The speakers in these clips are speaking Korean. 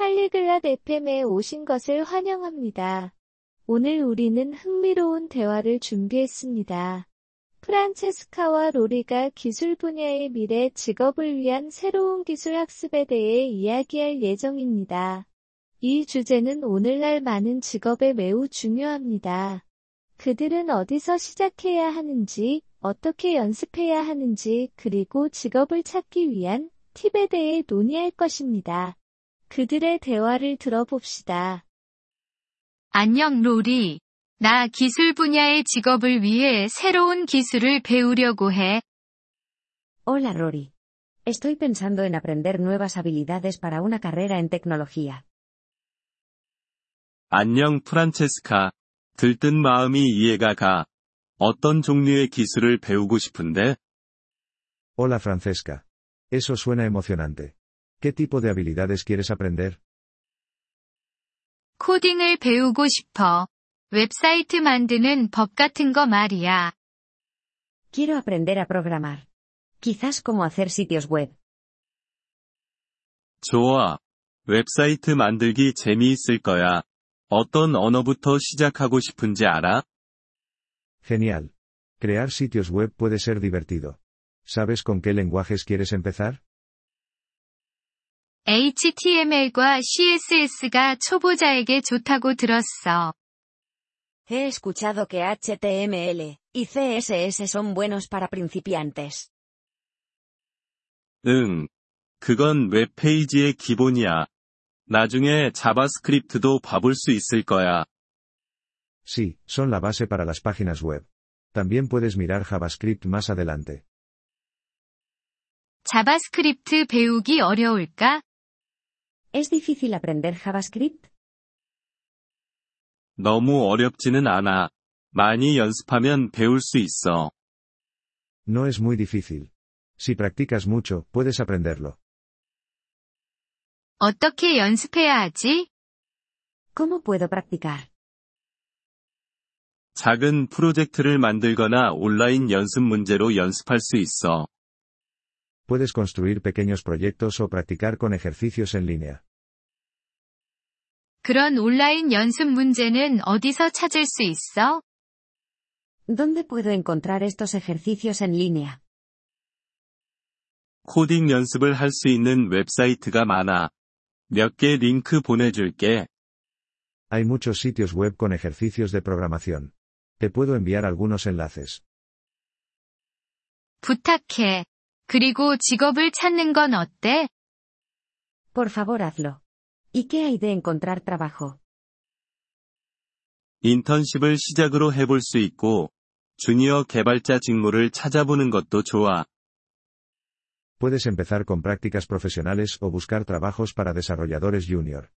팔리글랏 FM에 오신 것을 환영합니다. 오늘 우리는 흥미로운 대화를 준비했습니다. 프란체스카와 로리가 기술 분야의 미래 직업을 위한 새로운 기술 학습에 대해 이야기할 예정입니다. 이 주제는 오늘날 많은 직업에 매우 중요합니다. 그들은 어디서 시작해야 하는지, 어떻게 연습해야 하는지, 그리고 직업을 찾기 위한 팁에 대해 논의할 것입니다. 그들의 대화를 들어봅시다. 안녕 로리. 나 기술 분야의 직업을 위해 새로운 기술을 배우려고 해. Hola Rory. Estoy pensando en aprender nuevas habilidades para una carrera en tecnología. 안녕 프란체스카. 들뜬 마음이 이해가 가. 어떤 종류의 기술을 배우고 싶은데? Hola Francesca. Eso suena emocionante. ¿Qué tipo de habilidades quieres aprender? 코딩을 배우고 싶어. 웹사이트 만드는 법 같은 거 말이야. Quiero aprender a programar. Quizás cómo hacer sitios web. 좋아. 웹사이트 만들기 재미있을 거야. 어떤 언어부터 시작하고 싶은지 알아? Genial. Crear sitios web puede ser divertido. ¿Sabes con qué lenguajes quieres empezar? HTML과 CSS가 초보자에게 좋다고 들었어. He escuchado que HTML y CSS son buenos para principiantes. 응. 그건 웹페이지의 기본이야. 나중에 자바스크립트도 봐볼 수 있을 거야. Sí, son la base para las páginas web. También puedes mirar JavaScript más adelante. 자바스크립트 배우기 어려울까? ¿Es difícil aprender JavaScript? 너무 어렵지는 않아. 많이 연습하면 배울 수 있어. No es muy difícil. Si practicas mucho, puedes aprenderlo. 어떻게 연습해야 하지? ¿Cómo puedo practicar? 작은 프로젝트를 만들거나 온라인 연습 문제로 연습할 수 있어. Puedes construir pequeños proyectos o practicar con ejercicios en línea. 그런 온라인 연습 문제는 어디서 찾을 수 있어? ¿Dónde puedo encontrar estos ejercicios en línea? 코딩 연습을 할 수 있는 웹사이트가 많아. 몇 개 링크 보내줄게. Hay muchos sitios web con ejercicios de programación. Te puedo enviar algunos enlaces. 부탁해. 그리고 직업을 찾는 건 어때? Por favor hazlo. ¿Y qué hay de encontrar trabajo? 인턴십을 시작으로 해볼 수 있고, 주니어 개발자 직무를 찾아보는 것도 좋아. Puedes empezar con prácticas profesionales o buscar trabajos para desarrolladores junior.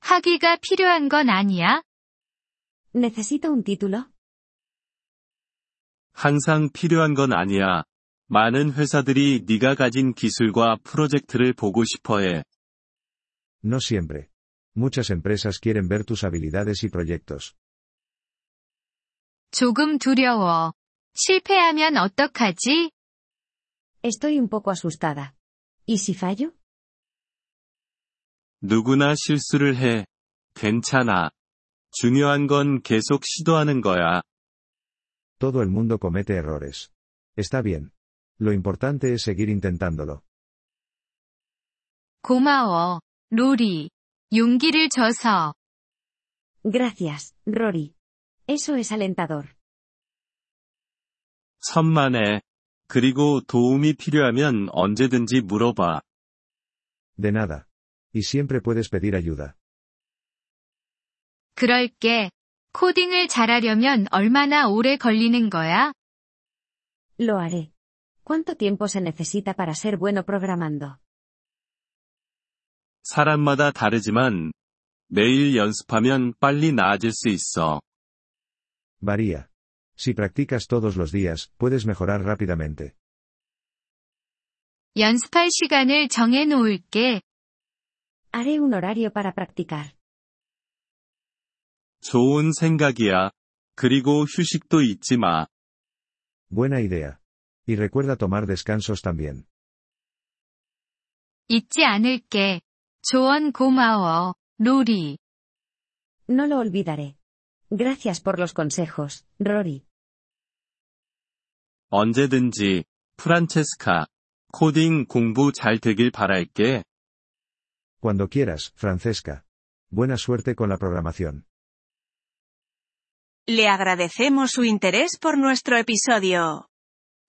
학위가 필요한 건 아니야? ¿Necesito un título? 항상 필요한 건 아니야. 많은 회사들이 네가 가진 기술과 프로젝트를 보고 싶어 해. No siempre. Muchas empresas quieren ver tus habilidades y proyectos. 조금 두려워. 실패하면 어떡하지? Estoy un poco asustada. ¿Y si fallo? 누구나 실수를 해. 괜찮아. 중요한 건 계속 시도하는 거야. Todo el mundo comete errores. Está bien. Lo importante es seguir intentándolo. 고마워. 로리. 용기를 줘서. Gracias, Rory. Eso es alentador. 천만에. 그리고 도움이 필요하면 언제든지 물어봐. De nada. Y siempre puedes pedir ayuda. 그럴게. 코딩을 잘하려면 얼마나 오래 걸리는 거야? Lo haré. ¿Cuánto tiempo se necesita para ser bueno programando? 사람마다 다르지만, 매일 연습하면 빨리 나아질 수 있어. Varía. Si practicas todos los días, puedes mejorar rápidamente. 연습할 시간을 정해 놓을게. Haré un horario para practicar. 좋은 생각이야. 그리고 휴식도 잊지 마. Buena idea. Y recuerda tomar descansos también. 잊지 않을게. 조언 고마워, 로리. No lo olvidaré. Gracias por los consejos, Rory. 언제든지, 프란체스카. 코딩 공부 잘 되길 바랄게. Cuando quieras, Francesca. Buena suerte con la programación. Le agradecemos su interés por nuestro episodio.